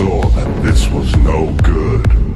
saw that this was no good.